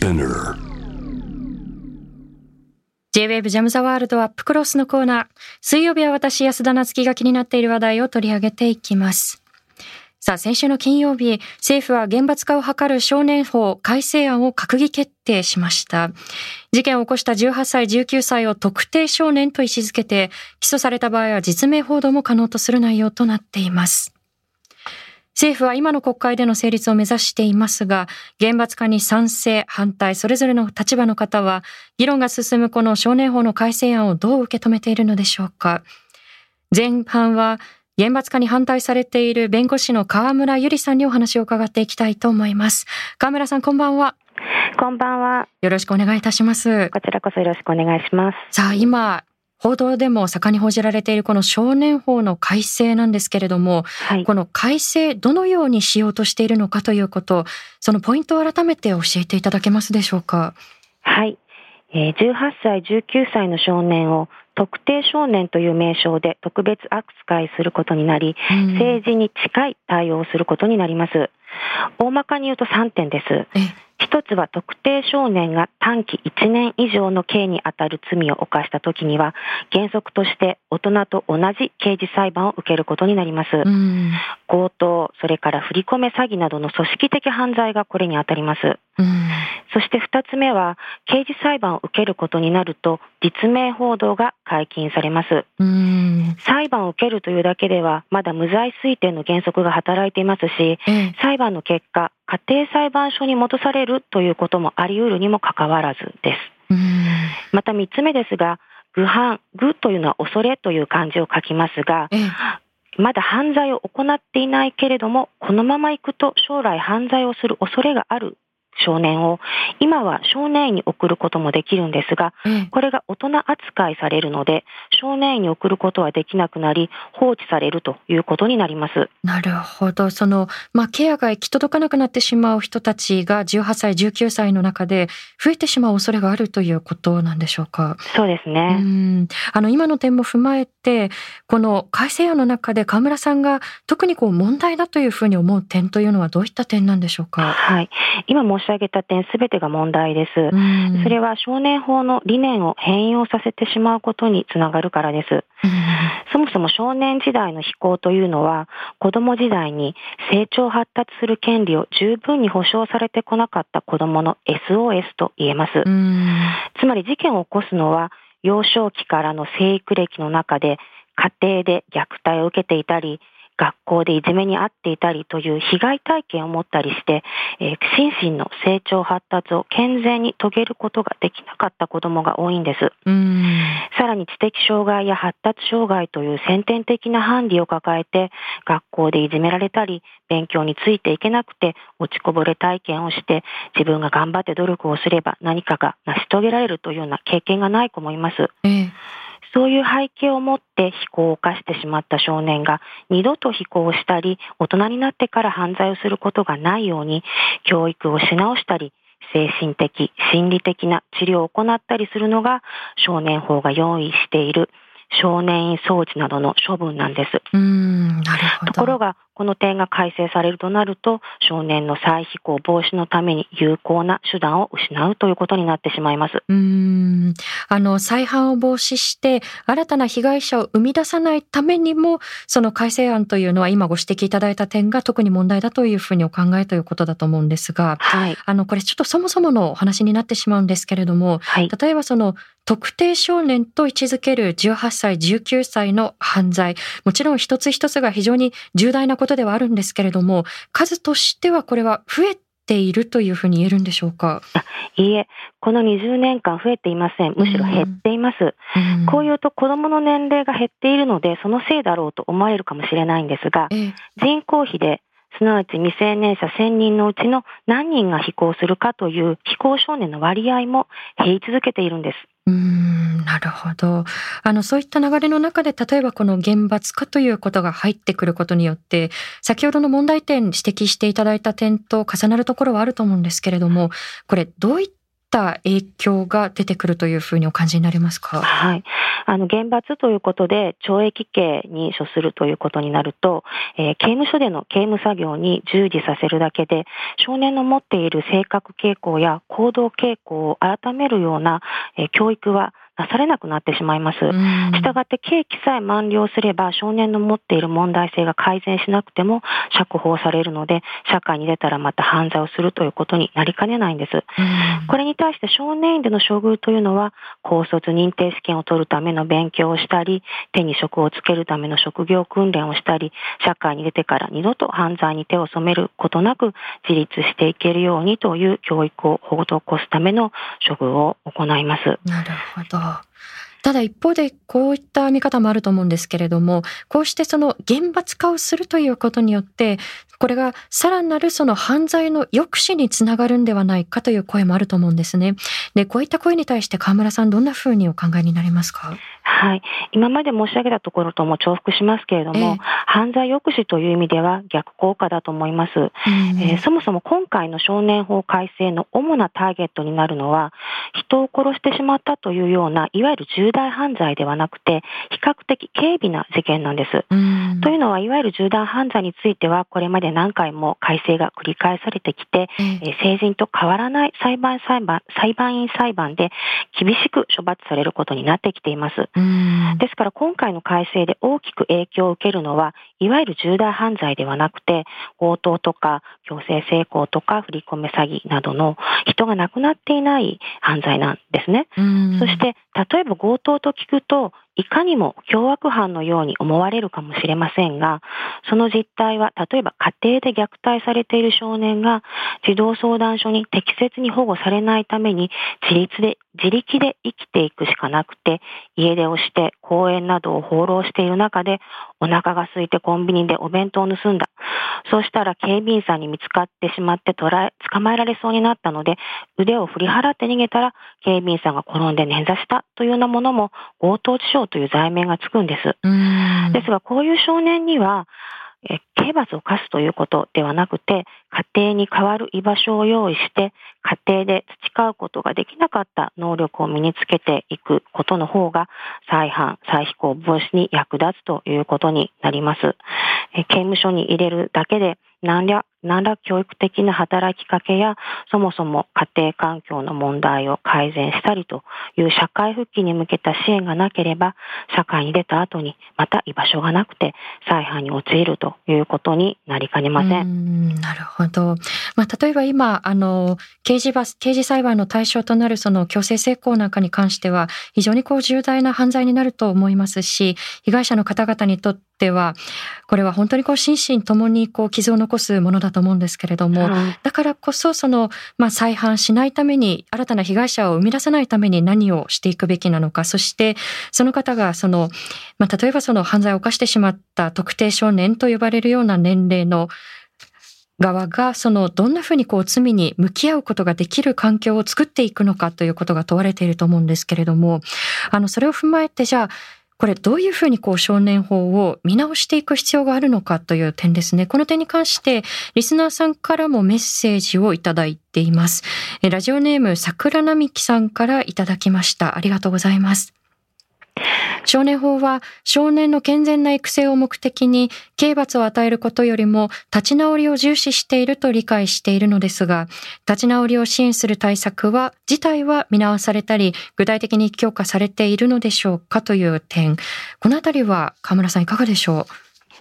Spinner J-Wave ジャムザワールドアップクロスのコーナー。水曜日は私、安田なつきが気になっている話題を取り上げていきます。さあ、先週の金曜日、政府は厳罰化を図る少年法改正案を閣議決定しました。事件を起こした18歳、19歳を特定少年と位置づけて、起訴された場合は実名報道も可能とする内容となっています。政府は今の国会での成立を目指していますが、厳罰化に賛成、反対、それぞれの立場の方は、議論が進むこの少年法の改正案をどう受け止めているのでしょうか。前半は、厳罰化に反対されている弁護士の河村ゆりさんにお話を伺っていきたいと思います。河村さん、こんばんは。こんばんは。よろしくお願いいたします。こちらこそよろしくお願いします。さあ、今、報道でも盛んに報じられているこの少年法の改正なんですけれども、はい、この改正どのようにしようとしているのかということ、そのポイントを改めて教えていただけますでしょうか？はい。18歳、19歳の少年を特定少年という名称で特別扱いすることになり、政治に近い対応をすることになります。大まかに言うと3点です。一つは特定少年が短期1年以上の刑にあたる罪を犯した時には原則として大人と同じ刑事裁判を受けることになります。強盗、それから振り込め詐欺などの組織的犯罪がこれにあたります。そして二つ目は刑事裁判を受けることになると実名報道が解禁されます。裁判を受けるというだけではまだ無罪推定の原則が働いていますし、裁判の結果家庭裁判所に戻されるということもあり得るにもかかわらずです。また3つ目ですが、愚犯、愚というのは恐れという漢字を書きますが、まだ犯罪を行っていないけれども、このまま行くと将来犯罪をする恐れがある少年を今は少年院に送ることもできるんですが、これが大人扱いされるので少年院に送ることはできなくなり放置されるということになります。なるほど。その、まあ、ケアが行き届かなくなってしまう人たちが18歳19歳の中で増えてしまう恐れがあるということなんでしょうか？そうですね。あの今の点も踏まえてこの改正案の中で河村さんが特にこう問題だというふうに思う点というのはどういった点なんでしょうか？はい今申し上げた点すべてが問題です。それは少年法の理念を変容させてしまうことにつながるからです。そもそも少年時代の非行というのは子供時代に成長発達する権利を十分に保障されてこなかった子供の SOS と言えます。つまり事件を起こすのは幼少期からの生育歴の中で家庭で虐待を受けていたり学校でいじめに遭っていたりという被害体験を持ったりして、えー、心身の成長発達を健全に遂げることができなかった子供が多いんです。さらに知的障害や発達障害という先天的なハンディを抱えて、学校でいじめられたり、勉強についていけなくて落ちこぼれ体験をして、自分が頑張って努力をすれば何かが成し遂げられるというような経験がない子もいます。えーそういう背景を持って非行を犯してしまった少年が二度と非行をしたり、大人になってから犯罪をすることがないように、教育をし直したり、精神的、心理的な治療を行ったりするのが少年法が用意している少年院掃除などの処分なんです。うんなるほどところが、この点が改正されるとなると、少年の再非行防止のために有効な手段を失うということになってしまいます。うん。あの再犯を防止して新たな被害者を生み出さないためにも、その改正案というのは今ご指摘いただいた点が特に問題だというふうにお考えということだと思うんですが、はい、あのこれちょっとそもそものお話になってしまうんですけれども、はい、例えばその特定少年と位置づける18歳、19歳の犯罪、もちろん一つ一つが非常に重大なことではあるんですけれども、数としてはこれは増えているというふうに言えるんでしょうか？いいえ、この20年間増えていません。むしろ減っています。うん、こういうと子供の年齢が減っているので、そのせいだろうと思われるかもしれないんですが、人口比ですなわち未成年者1000人のうちの何人が非行するかという非行少年の割合も減り続けているんです。うんなるほどあのそういった流れの中で例えばこの厳罰化ということが入ってくることによって先ほどの問題点指摘していただいた点と重なるところはあると思うんですけれどもこれどういったった影響が出てくるというふうにお感じになりますか？はい。あの、厳罰ということで、懲役刑に処するということになると、えー、刑務所での刑務作業に従事させるだけで、少年の持っている性格傾向や行動傾向を改めるような、えー、教育はなされなくなってしまいます。したがって刑期さえ満了すれば少年の持っている問題性が改善しなくても釈放されるので社会に出たらまた犯罪をするということになりかねないんです。これに対して少年院での処遇というのは高卒認定試験を取るための勉強をしたり手に職をつけるための職業訓練をしたり社会に出てから二度と犯罪に手を染めることなく自立していけるようにという教育を施すための処遇を行います。なるほど。ただ一方でこういった見方もあると思うんですけれども、こうしてその厳罰化をするということによって、これがさらなるその犯罪の抑止につながるんではないかという声もあると思うんですね。で、こういった声に対して河村さんどんなふうにお考えになりますか？はい。今まで申し上げたところとも重複しますけれども、えー、犯罪抑止という意味では逆効果だと思います、えー、そもそも今回の少年法改正の主なターゲットになるのは、人を殺してしまったというような、いわゆる重大犯罪ではなくて、比較的軽微な事件なんです。というのは、いわゆる重大犯罪については、これまで何回も改正が繰り返されてきて、えー、成人と変わらない裁判裁判裁判員裁判で厳しく処罰されることになってきています。ですから今回の改正で大きく影響を受けるのは、いわゆる重大犯罪ではなくて、強盗とか強制性交とか振り込め詐欺などの人が亡くなっていない犯罪なんですね。そして、例えば強盗と聞くと、いかにも凶悪犯のように思われるかもしれませんが、その実態は、例えば家庭で虐待されている少年が児童相談所に適切に保護されないために自立で、自力で生きていくしかなくて、家出をして公園などを放浪している中で、お腹が空いてコンビニでお弁当を盗んだ。そうしたら警備員さんに見つかってしまって捕らえ、捕まえられそうになったので、腕を振り払って逃げたら、警備員さんが転んで捻挫したというようなものも強盗致傷という罪名がつくんです。ですが、こういう少年には、え刑罰を課すということではなくて、家庭に代わる居場所を用意して、家庭で培うことができなかった能力を身につけていくことの方が、再犯、再飛行防止に役立つということになります。刑務所に入れるだけで何ら何ら教育的な働きかけや、そもそも家庭環境の問題を改善したりという社会復帰に向けた支援がなければ、社会に出た後にまた居場所がなくて再犯に陥るということになりかねません。んなるほど。まあ、例えば今、あの、刑事罰、刑事裁判の対象となるその強制性交なんかに関しては、非常にこう重大な犯罪になると思いますし、被害者の方々にとっては、これは本当にこう心身ともにこう傷を残すものだと思うんですけれども、はい、だからこそその、まあ、再犯しないために新たな被害者を生み出さないために何をしていくべきなのかそしてその方がその、まあ、例えばその犯罪を犯してしまった特定少年と呼ばれるような年齢の側がそのどんなふうにこう罪に向き合うことができる環境を作っていくのかということが問われていると思うんですけれどもあのそれを踏まえてじゃあこれどういうふうにこう少年法を見直していく必要があるのかという点ですね。この点に関してリスナーさんからもメッセージをいただいています。ラジオネーム桜並木さんからいただきました。ありがとうございます。少年法は少年の健全な育成を目的に刑罰を与えることよりも立ち直りを重視していると理解しているのですが、立ち直りを支援する対策は自体は見直されたり、具体的に強化されているのでしょうかという点、このあたりは河村さんいかがでしょう？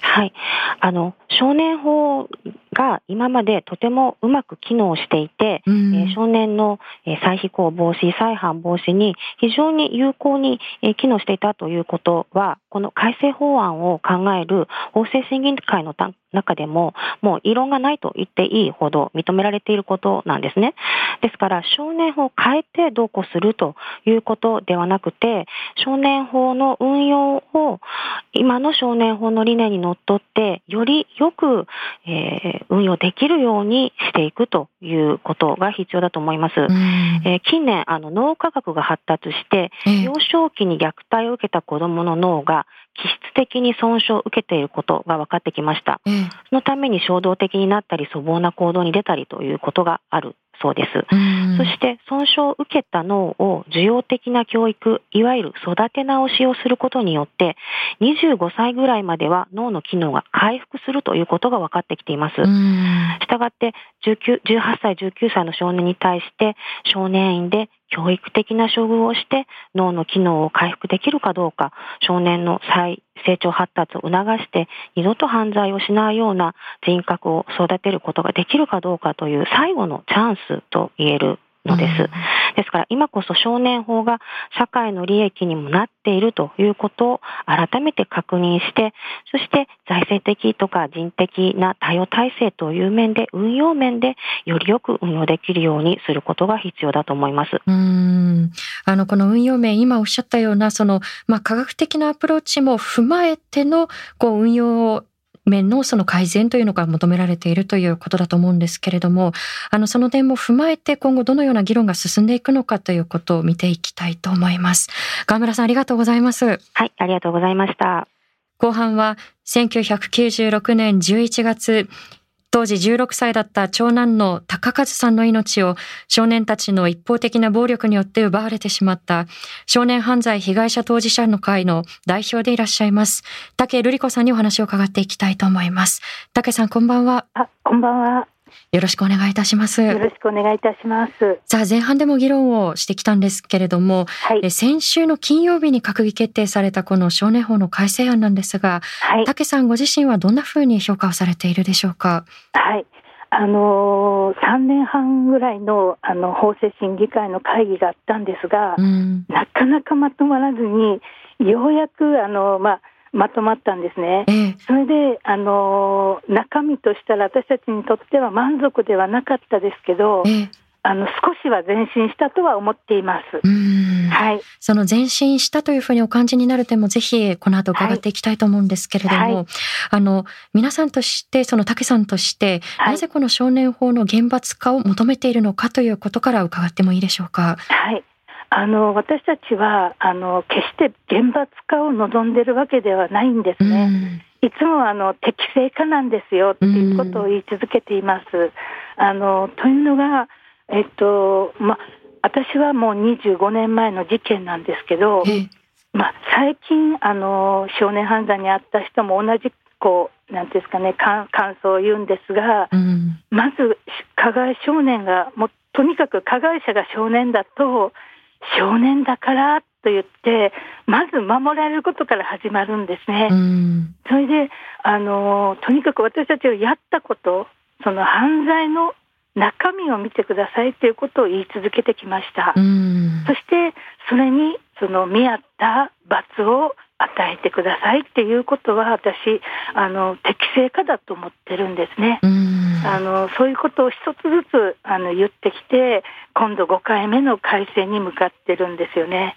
はい。あの、少年法が今までとてもうまく機能していて、うん、えー、少年の再非行防止、再犯防止に非常に有効に機能していたということは、この改正法案を考える法制審議会の中でも、もう異論がないと言っていいほど認められていることなんですね。ですから、少年法を変えてどうこうするということではなくて、少年法の運用を今の少年法の理念にのっとって、よりよく、えー、運用できるようにしていくということが必要だと思います。えー、近年、あの脳科学が発達して、幼少期に虐待を受けた子供の脳が気質的に損傷を受けていることが分かってきました。そのために衝動的になったり粗暴な行動に出たりということがあるそうです。そして損傷を受けた脳を受容的な教育、いわゆる育て直しをすることによって、25歳ぐらいまでは脳の機能が回復するということが分かってきています。したがって19、18歳、19歳の少年に対して少年院で教育的な処遇をして脳の機能を回復できるかどうか、少年の再成長発達を促して二度と犯罪をしないような人格を育てることができるかどうかという最後のチャンスと言えるのです。ですから今こそ少年法が社会の利益にもなっているということを改めて確認して、そして財政的とか人的な対応体制という面で、運用面でよりよく運用できるようにすることが必要だと思います。うんあのこの運用面、今おっしゃったようなそのまあ科学的なアプローチも踏まえてのこう運用面のその改善というのが求められているということだと思うんですけれども、あの、その点も踏まえて今後どのような議論が進んでいくのかということを見ていきたいと思います。川村さんありがとうございます。はい、ありがとうございました。後半は1996年11月、当時16歳だった長男の高和さんの命を少年たちの一方的な暴力によって奪われてしまった少年犯罪被害者当事者の会の代表でいらっしゃいます。竹瑠璃子さんにお話を伺っていきたいと思います。竹さんこんばんは。あ、こんばんは。よろしくお願いいたします。よろしくお願いいたします。さあ前半でも議論をしてきたんですけれども、はい、先週の金曜日に閣議決定されたこの少年法の改正案なんですが、はい、竹さんご自身はどんなふうに評価をされているでしょうか？はい。あのー、3年半ぐらいのあの法制審議会の会議があったんですが、うん、なかなかまとまらずに、ようやくあの、まあ、まとまったんですね。ええ、それで、あの中身としたら私たちにとっては満足ではなかったですけど、え、あの少しは前進したとは思っています。はい。その前進したというふうにお感じになる点もぜひこの後伺っていきたいと思うんですけれども、はいはい、あの皆さんとしてその竹さんとして、なぜこの少年法の厳罰化を求めているのかということから伺ってもいいでしょうか？はい。あの私たちはあの決して厳罰化を望んでるわけではないんですね。いつもあの適正化なんですよっていうことを言い続けています。あのというのが、えっとま、私はもう25年前の事件なんですけど、ま、最近あの少年犯罪に遭った人も同じこうなんですかね感想を言うんですが、うん、まず加害少年がもとにかく加害者が少年だと少年だからと言って、まず守られることから始まるんですね。それであの、とにかく私たちがやったこと、その犯罪の中身を見てくださいということを言い続けてきました。そして、それにその見合った罰を与えてくださいっていうことは私あの適正化だと思ってるんですね。あのそういうことを一つずつあの言ってきて今度5回目の改正に向かってるんですよね。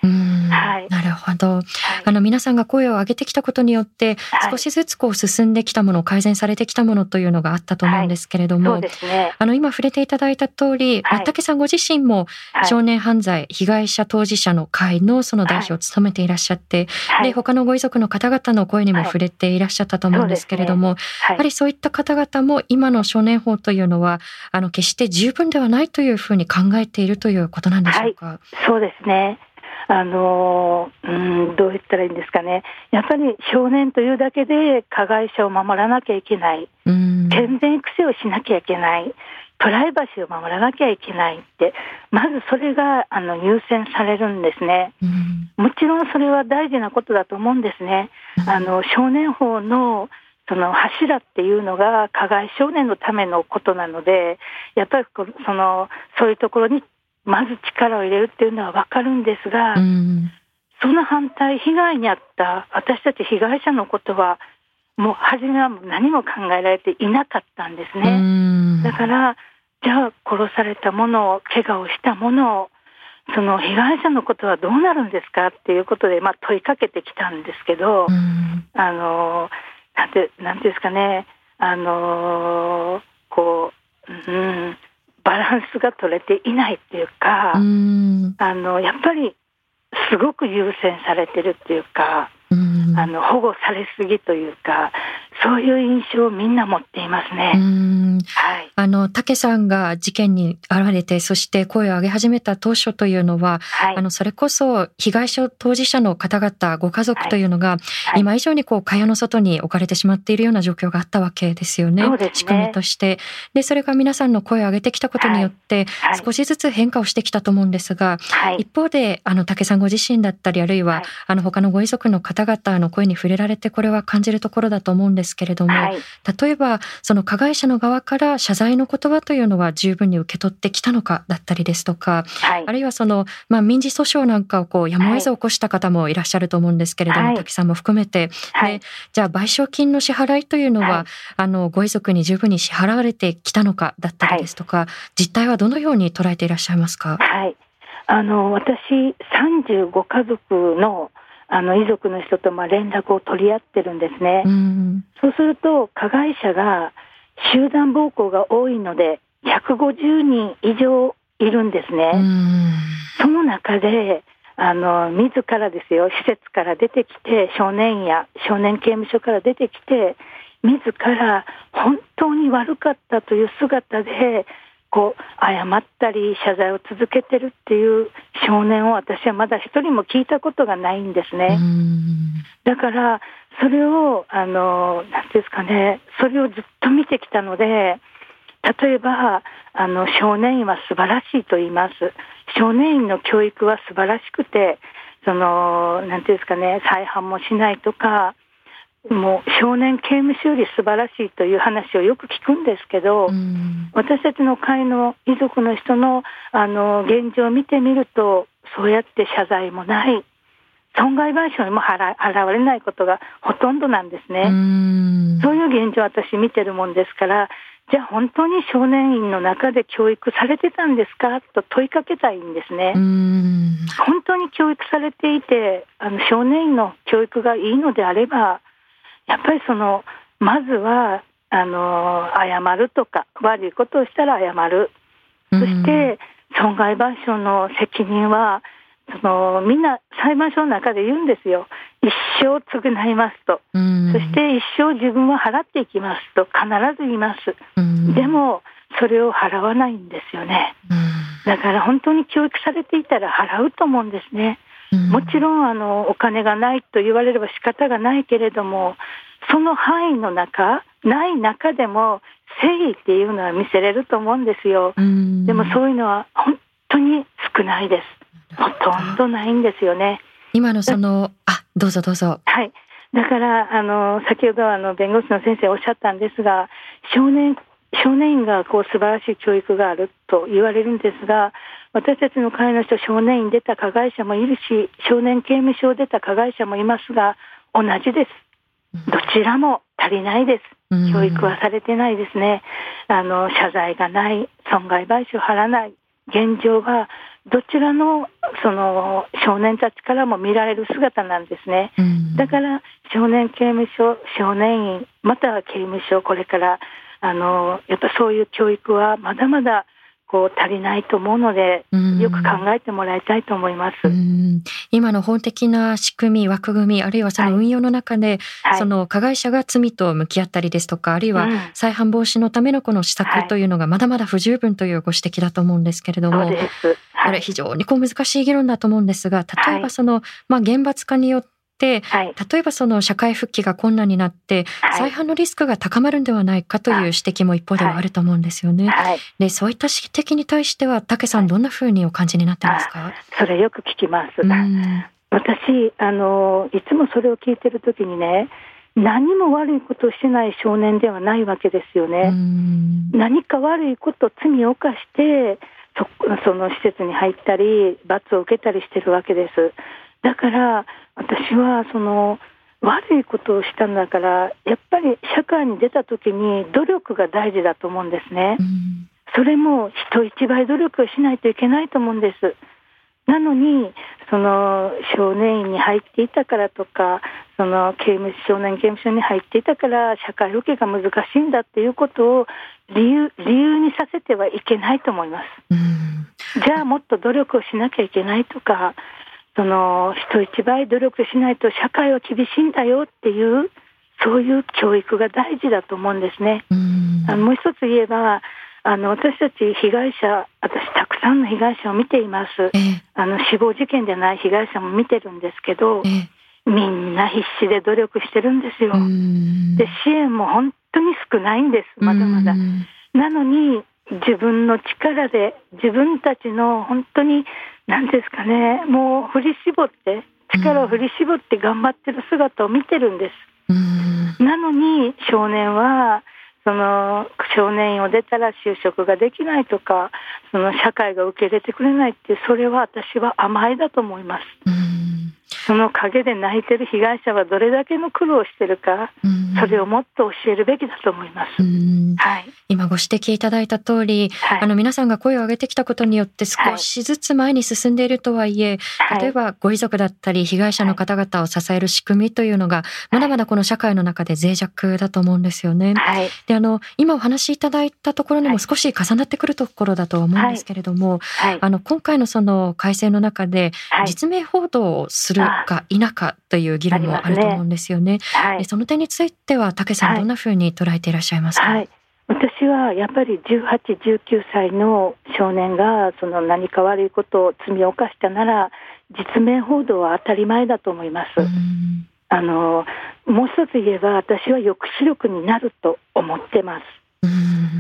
はい、なるほど、はい、あの皆さんが声を上げてきたことによって少しずつこう進んできたもの、改善されてきたものというのがあったと思うんですけれども、はいね、あの今触れていただいた通り、はい、竹さんご自身も少年犯罪被害者当事者の会のその代表を務めていらっしゃって、で他のご遺族の方々の声にも触れていらっしゃったと思うんですけれども、ね、やはりそういった方々も今の少年法というのはあの決して十分ではないというふうに考えているということなんでしょうか？そうですね。あのうん、どう言ったらいいんですかね、やっぱり少年というだけで加害者を守らなきゃいけない、健全育成をしなきゃいけない、プライバシーを守らなきゃいけないって、まずそれがあの優先されるんですね、もちろんそれは大事なことだと思うんですね。あの少年法のその柱っていうのが加害少年のためのことなので、やっぱりそのそういうところにまず力を入れるっていうのは分かるんですが、うん、その反対、被害に遭った私たち被害者のことは、もう初めは何も考えられていなかったんですね。うん、だから、じゃあ殺されたものを、怪我をしたものを、その被害者のことはどうなるんですかっていうことで、まあ、問いかけてきたんですけど、うん、あのなんてなんてですかね、あのこう、うん、バランスが取れていないっていうか、うあのやっぱりすごく優先されてるっていうか、あの保護されすぎというか、そういう印象をみんな持っていますね。はい、あの武さんが事件に現れてそして声を上げ始めた当初というのは、はい、あのそれこそ被害者当事者の方々ご家族というのが、はい、今以上にこう蚊帳の外に置かれてしまっているような状況があったわけですよね。ね。仕組みとして。でそれが皆さんの声を上げてきたことによって、少しずつ変化をしてきたと思うんですが、一方であの武さんご自身だったりあるいは、あの他のご遺族の方々の声に触れられてこれは感じるところだと思うんですけれども、例えばその加害者の側から謝罪の言葉というのは十分に受け取ってきたのかだったりですとか、はい、あるいはその、まあ、民事訴訟なんかをこうやむを得ず起こした方もいらっしゃると思うんですけれども、はい、滝さんも含めて、はい、じゃあ賠償金の支払いというのは、あのご遺族に十分に支払われてきたのかだったりですとか、実態はどのように捉えていらっしゃいますか？はい。あの私35家族のあの遺族の人とまあ連絡を取り合ってるんですね、うん、そうすると加害者が集団暴行が多いので150人以上いるんですね、うん、その中であの自らですよ施設から出てきて少年や少年刑務所から出てきて自ら本当に悪かったという姿でこう謝ったり謝罪を続けてるっていう少年を私はまだ一人も聞いたことがないんですね。だからそれをあの何ですかねそれをずっと見てきたので例えばあの少年院は素晴らしいと言います少年院の教育は素晴らしくてその何ていうんですかね再犯もしないとかもう少年刑務所より素晴らしいという話をよく聞くんですけど、うん、私たちの会の遺族の人のあの現状を見てみるとそうやって謝罪もない。損害賠償にも払払われないことがほとんどなんですね。うそういう現状を私見てるもんですからじゃあ本当に少年院の中で教育されてたんですか？と問いかけたいんですね。本当に教育されていてあの少年院の教育がいいのであればやっぱりそのまずはあの謝るとか悪いことをしたら謝る、そして損害賠償の責任はそのみんな裁判所の中で言うんですよ。一生償いますと、そして一生自分は払っていきますと。必ず言います、でもそれを払わないんですよね、だから本当に教育されていたら払うと思うんですね。もちろんあのお金がないと言われれば仕方がないけれどもその範囲の中ない中でも誠意っていうのは見せれると思うんですよ。でもそういうのは本当に少ないです。ほとんどないんですよね。今のそのあどうぞどうぞ。はい。だからあの先ほどあの弁護士の先生おっしゃったんですが少年少年院がこう素晴らしい教育があると言われるんですが私たちの会の人少年院出た加害者もいるし少年刑務所を出た加害者もいますが同じです。どちらも足りないです。教育はされてないですね。あの謝罪がない損害賠償払わない。現状がどちらのその少年たちからも見られる姿なんですね、だから少年刑務所少年院または刑務所これからあのやっぱそういう教育はまだまだこう足りないと思うので、よく考えてもらいたいと思います。今の法的な仕組み、枠組み、あるいはその運用の中で、はい、その加害者が罪と向き合ったりですとか、あるいは再犯防止のためのこの施策というのがまだまだ不十分というご指摘だと思うんですけれども、はい、これ非常にこう難しい議論だと思うんですが、例えばその、まあ、厳罰化によって、はい、例えばその社会復帰が困難になって、再犯のリスクが高まるんではないかという指摘も一方ではあると思うんですよね。はい、でそういった指摘に対しては武さんどんなふうにお感じになってますか？それよく聞きます。私あのいつもそれを聞いてる時にね何も悪いことをしてない少年ではないわけですよね。何か悪いこと罪を犯してそその施設に入ったり罰を受けたりしてるわけです。だから私はその悪いことをしたんだからやっぱり社会に出た時に努力が大事だと思うんですね、うん、それも人一倍努力をしないといけないと思うんです。なのにその少年院に入っていたからとかその刑務少年刑務所に入っていたから社会受けが難しいんだっていうことを理由理由にさせてはいけないと思います、うん、じゃあもっと努力をしなきゃいけないとかその人一倍努力しないと社会は厳しいんだよっていうそういう教育が大事だと思うんですね。あのもう一つ言えばあの私たち被害者、私、たくさんの被害者を見ています、えあの死亡事件でない被害者も見てるんですけど、えみんな必死で努力してるんですよ。で支援も本当に少ないんです、まだまだ。なのに自分の力で自分たちの本当に何ですかねもう振り絞って力を振り絞って頑張ってる姿を見てるんです。なのに少年はその少年院を出たら就職ができないとかその社会が受け入れてくれないってそれは私は甘いだと思います。その陰で泣いてる被害者はどれだけの苦労をしてるか、それをもっと教えるべきだと思います。はい、今ご指摘いただいた通り、はい、あの皆さんが声を上げてきたことによって少しずつ前に進んでいるとはいえ、はい、例えばご遺族だったり被害者の方々を支える仕組みというのがまだまだこの社会の中で脆弱だと思うんですよね。であの今お話しいただいたところにも少し重なってくるところだと思うんですけれども、あの今回のその改正の中で実名報道をするか否かという議論もあると思うんですよね。ねその点については武さんどんなふうに捉えていらっしゃいますか？はい私はやっぱり18、19歳の少年がその何か悪いことを罪を犯したなら実名報道は当たり前だと思います。あのもう一つ言えば私は抑止力になると思ってます。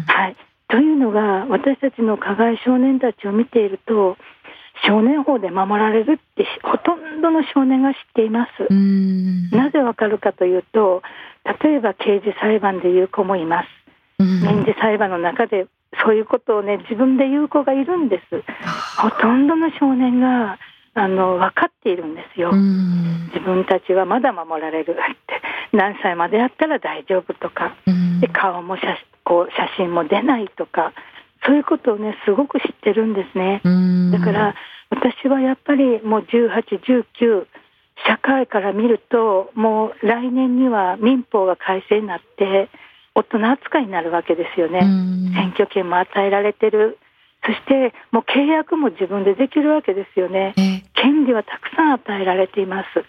はい、というのが私たちの加害少年たちを見ていると少年法で守られるってほとんどの少年が知っています。なぜわかるかというと例えば刑事裁判で言う子もいます。民事裁判の中でそういうことをね自分で言う子がいるんです。ほとんどの少年があの分かっているんですよ。自分たちはまだ守られるって何歳までやったら大丈夫とかで顔も写こう写真も出ないとかそういうことをねすごく知ってるんですね。だから私はやっぱりもう18、19社会から見るともう来年には民法が改正になって大人扱いになるわけですよね。選挙権も与えられてる。そしてもう契約も自分でできるわけですよね。権利はたくさん与えられています。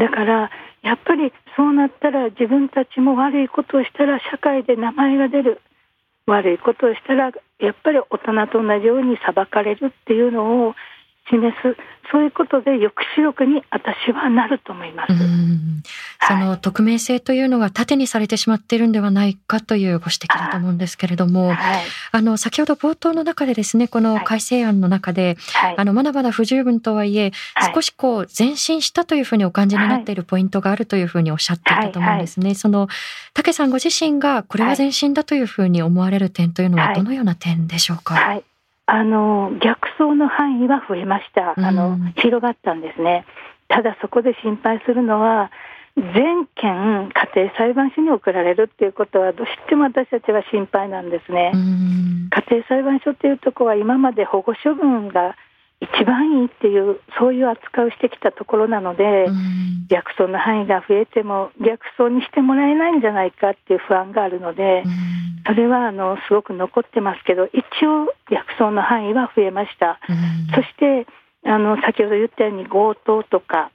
だからやっぱりそうなったら自分たちも悪いことをしたら社会で名前が出る。悪いことをしたらやっぱり大人と同じように裁かれるっていうのを示すそういうことで抑止力に私はなると思います。その匿名性というのが盾にされてしまっているんではないかというご指摘だと思うんですけれども、はい、あの先ほど冒頭の中でですねこの改正案の中で、はい、あのまだまだ不十分とはいえ、はい、少しこう前進したというふうにお感じになっているポイントがあるというふうにおっしゃっていたと思うんですね。その武さんご自身がこれは前進だというふうに思われる点というのはどのような点でしょうか？あの逆走の範囲は増えました、あの広がったんですね。ただそこで心配するのは全件家庭裁判所に送られるっていうことはどうしても私たちは心配なんですね。家庭裁判所っていうところは今まで保護処分が一番いいっていうそういう扱いをしてきたところなので、逆走の範囲が増えても逆走にしてもらえないんじゃないかっていう不安があるので、それはあのすごく残ってますけど一応逆走の範囲は増えました、そしてあの先ほど言ったように強盗とか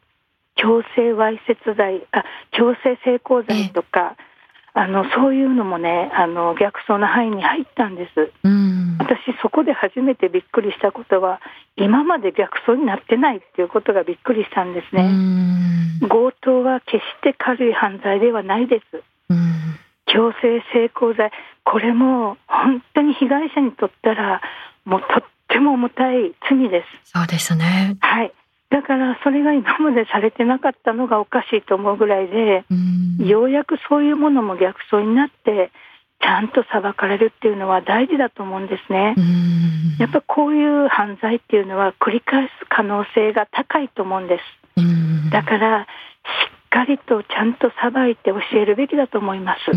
強制わいせつ罪あ強制性交罪とか、あのそういうのもねあの逆走の範囲に入ったんです、私そこで初めてびっくりしたことは今まで逆走になってないっていうことがびっくりしたんですね。強盗は決して軽い犯罪ではないです。強制性交罪これも本当に被害者にとったらもうとっても重たい罪です。そうですね。はい。だからそれが今までされてなかったのがおかしいと思うぐらいで、ようやくそういうものも逆走になってちゃんと裁かれるっていうのは大事だと思うんですね。やっぱこういう犯罪っていうのは繰り返す可能性が高いと思うんです。だからしっかりとちゃんと裁いて教えるべきだと思います。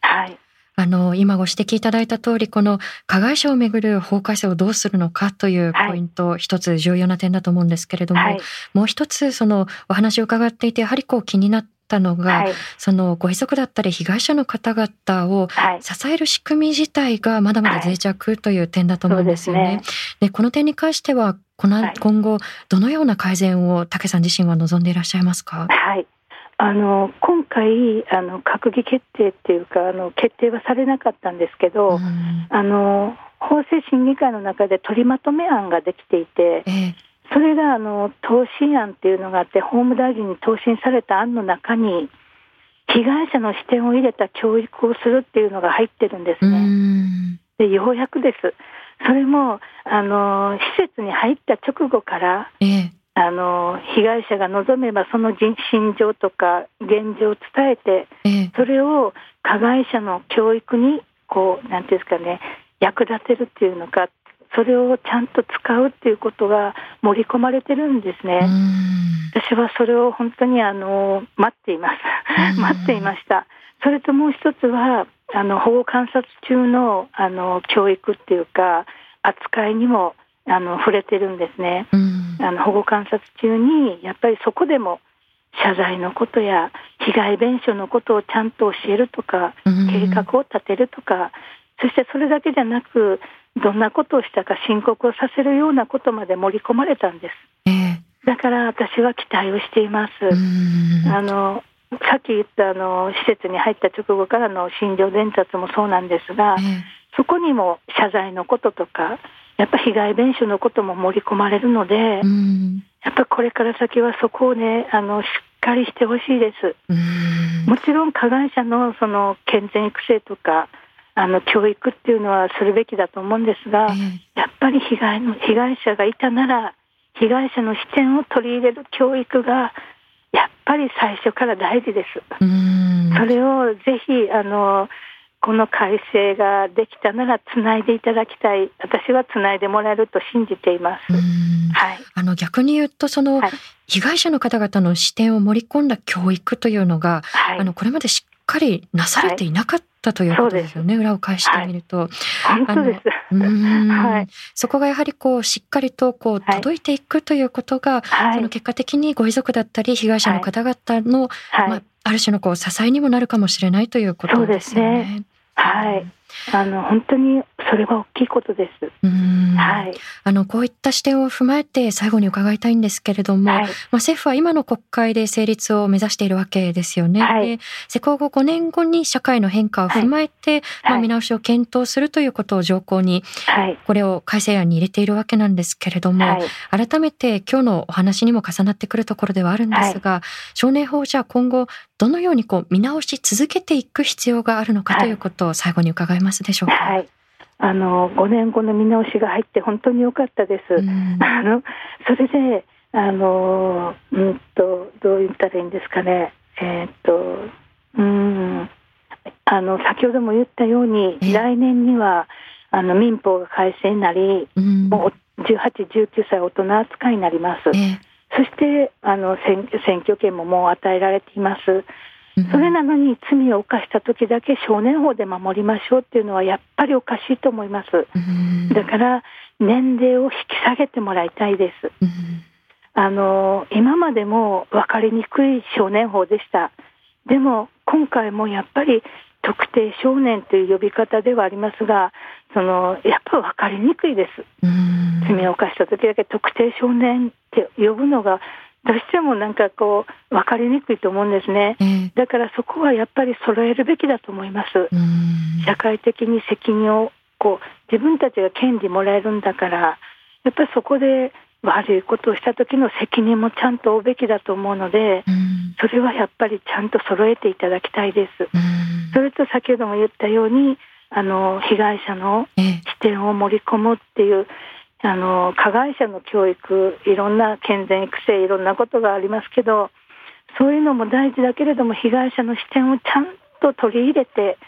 はい。あの、今ご指摘いただいた通り、この加害者をめぐる法改正をどうするのかというポイント、はい、一つ重要な点だと思うんですけれども、はい、もう一つ、そのお話を伺っていて、やはりこう気になったのが、はい、そのご遺族だったり被害者の方々を支える仕組み自体がまだまだ脆弱という点だと思うんですよね。はい、で、ね、この点に関してはこの今後どのような改善を武さん自身は望んでいらっしゃいますか？はいあの今回あの閣議決定っていうかあの決定はされなかったんですけど、うん、あの法制審議会の中で取りまとめ案ができていて、えー、それがあの答申案っていうのがあって法務大臣に答申された案の中に被害者の視点を入れた教育をするっていうのが入ってるんですね。でようやくです。それもあの施設に入った直後から、ええ、あの被害者が望めばその心情とか現状を伝えて、え、それを加害者の教育にこうなんていうんですかね役立てるっていうのかそれをちゃんと使うっていうことが盛り込まれてるんですね。私はそれを本当にあの待っています。待っていました。それともう一つはあの保護観察中のあの教育っていうか扱いにもあの触れてるんですね。あの保護観察中にやっぱりそこでも謝罪のことや被害弁償のことをちゃんと教えるとか、計画を立てるとか、そしてそれだけじゃなくどんなことをしたか申告をさせるようなことまで盛り込まれたんです。えー、だから私は期待をしています。あのさっき言ったあの施設に入った直後からの診療伝達もそうなんですが、えー、そこにも謝罪のこととか、やっぱ被害弁償のことも盛り込まれるので、やっぱこれから先はそこをね、あのしっかりしてほしいです。もちろん加害者のその健全育成とか、あの教育っていうのはするべきだと思うんですが、やっぱり被害の被害者がいたなら被害者の視点を取り入れる教育がやっぱり最初から大事です。それをぜひあのこの改正ができたならつないでいただきたい。私はつないでもらえると信じています。はい、あの逆に言うとその、被害者の方々の視点を盛り込んだ教育というのが、はい、あのこれまでしっかりなされていなかったということですよね、裏を返してみると。本当です。はい、そこがやはりこうしっかりとこう届いていくということが、はい、その結果的にご遺族だったり被害者の方々の、まあ、ある種のこう支えにもなるかもしれないということですよね。はい。あの本当にそれは大きいことです。はい。あのこういった視点を踏まえて最後に伺いたいんですけれども、はい、まあ政府は今の国会で成立を目指しているわけですよね。はい、で施行後5年後に社会の変化を踏まえて、はい、まあ見直しを検討するということを条項に、これを改正案に入れているわけなんですけれども、改めて今日のお話にも重なってくるところではあるんですが、少年法じゃ今後どのようにこう見直し続けていく必要があるのかということを最後に伺いますでしょうか？はい、あの5年後の見直しが入って本当に良かったです。あのそれであのうんとどう言ったらいいんですかね。えー、っとうんあの先ほども言ったように来年にはあの民法が改正になり、もう18、19歳大人扱いになります。そしてあの選選挙権ももう与えられています。それなのに罪を犯した時だけ少年法で守りましょうっていうのはやっぱりおかしいと思います。だから年齢を引き下げてもらいたいです。あの今までも分かりにくい少年法でした。でも今回もやっぱり特定少年という呼び方ではありますが、そのやっぱり分かりにくいです。罪を犯した時だけ特定少年って呼ぶのがどうしてもなんかこう分かりにくいと思うんですね、えー、だからそこはやっぱり揃えるべきだと思います。社会的に責任をこう自分たちが権利もらえるんだからやっぱりそこで悪いことをした時の責任もちゃんと負うべきだと思うので、それはやっぱりちゃんと揃えていただきたいです。それと先ほども言ったようにあの被害者の視点を盛り込むっていう、あの加害者の教育いろんな健全育成いろんなことがありますけどそういうのも大事だけれども被害者の視点をちゃんと取り入れて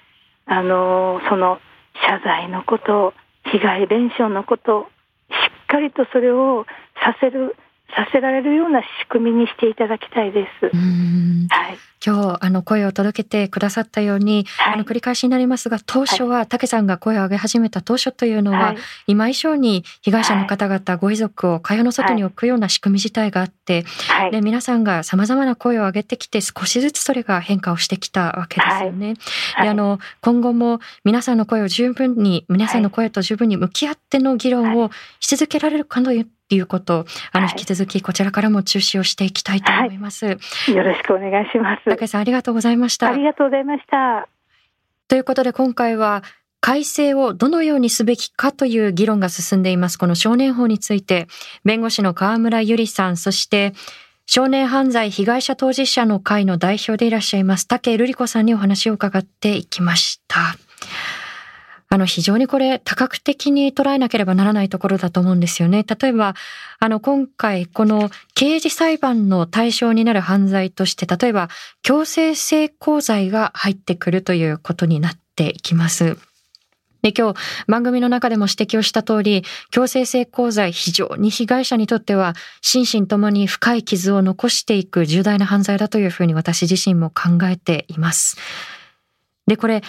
あのその謝罪のこと被害弁償のことしっかりとそれをさせるさせられるような仕組みにしていただきたいです。はい、今日あの声を届けてくださったように、はい、あの繰り返しになりますが当初は武さんが声を上げ始めた当初というのは、はい、今以上に被害者の方々、ご遺族を会話の外に置くような仕組み自体があって、はい、で皆さんがさまざまな声を上げてきて少しずつそれが変化をしてきたわけですよね。であの今後も皆さんの声を十分に皆さんの声と十分に向き合っての議論をし続けられるかというっていうことを、あの、引き続きこちらからも注視をしていきたいと思います。はい、よろしくお願いします。高井さん、ありがとうございました。ありがとうございました。ということで、今回は、改正をどのようにすべきかという議論が進んでいます。この少年法について、弁護士の河村ゆりさん、そして少年犯罪被害者当事者の会の代表でいらっしゃいます、竹瑠璃子さんにお話を伺っていきました。あの、非常にこれ多角的に捉えなければならないところだと思うんですよね。例えば、あの、今回、この刑事裁判の対象になる犯罪として、例えば、強制性交罪が入ってくるということになっていきます。で、今日番組の中でも指摘をした通り、強制性交罪非常に被害者にとっては心身ともに深い傷を残していく重大な犯罪だというふうに私自身も考えています。で、これ、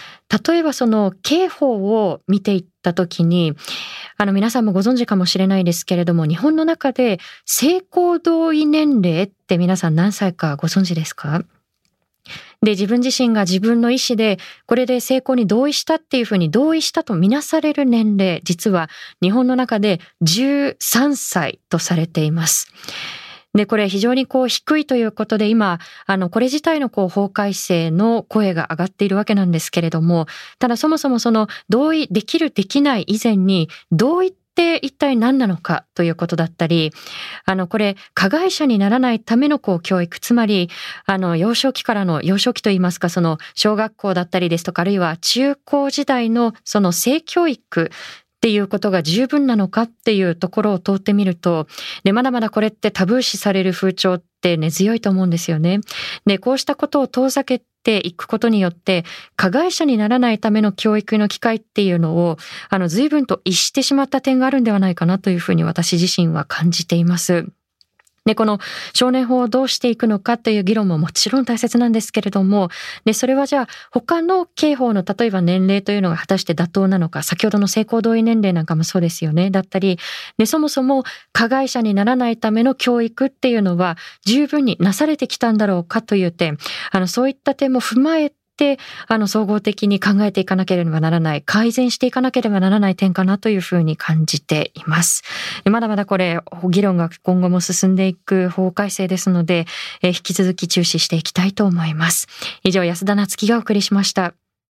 例えばその刑法を見ていったときに、あの皆さんもご存知かもしれないですけれども、日本の中で性交同意年齢って皆さん何歳かご存知ですか？で、自分自身が自分の意思で、これで成功に同意したっていうふうに同意したとみなされる年齢、実は日本の中で13歳とされています。で、これ非常にこう低いということで今、あの、これ自体のこう法改正の声が上がっているわけなんですけれども、ただそもそもその同意できるできない以前に、同意って一体何なのかということだったり、あの、これ、加害者にならないためのこう教育、つまり、あの、幼少期からの、幼少期といいますか、その、小学校だったりですとか、あるいは中高時代のその性教育っていうことが十分なのかっていうところを通ってみると、で、まだまだこれってタブー視される風潮って根強いと思うんですよね。で、こうしたことを遠ざけていくことによって、加害者にならないための教育の機会っていうのを、あの、随分と逸してしまった点があるんではないかなというふうに私自身は感じています。で、この少年法をどうしていくのかという議論ももちろん大切なんですけれども、で、それはじゃあ他の刑法の例えば年齢というのが果たして妥当なのか、先ほどの性行同意年齢なんかもそうですよね。だったり、で、そもそも加害者にならないための教育っていうのは十分になされてきたんだろうかという点、あの、そういった点も踏まえて、あの、総合的に考えていかなければならない、改善していかなければならない点かなというふうに感じています。まだまだこれ、議論が今後も進んでいく法改正ですので、引き続き注視していきたいと思います。以上、安田なつきがお送りしました。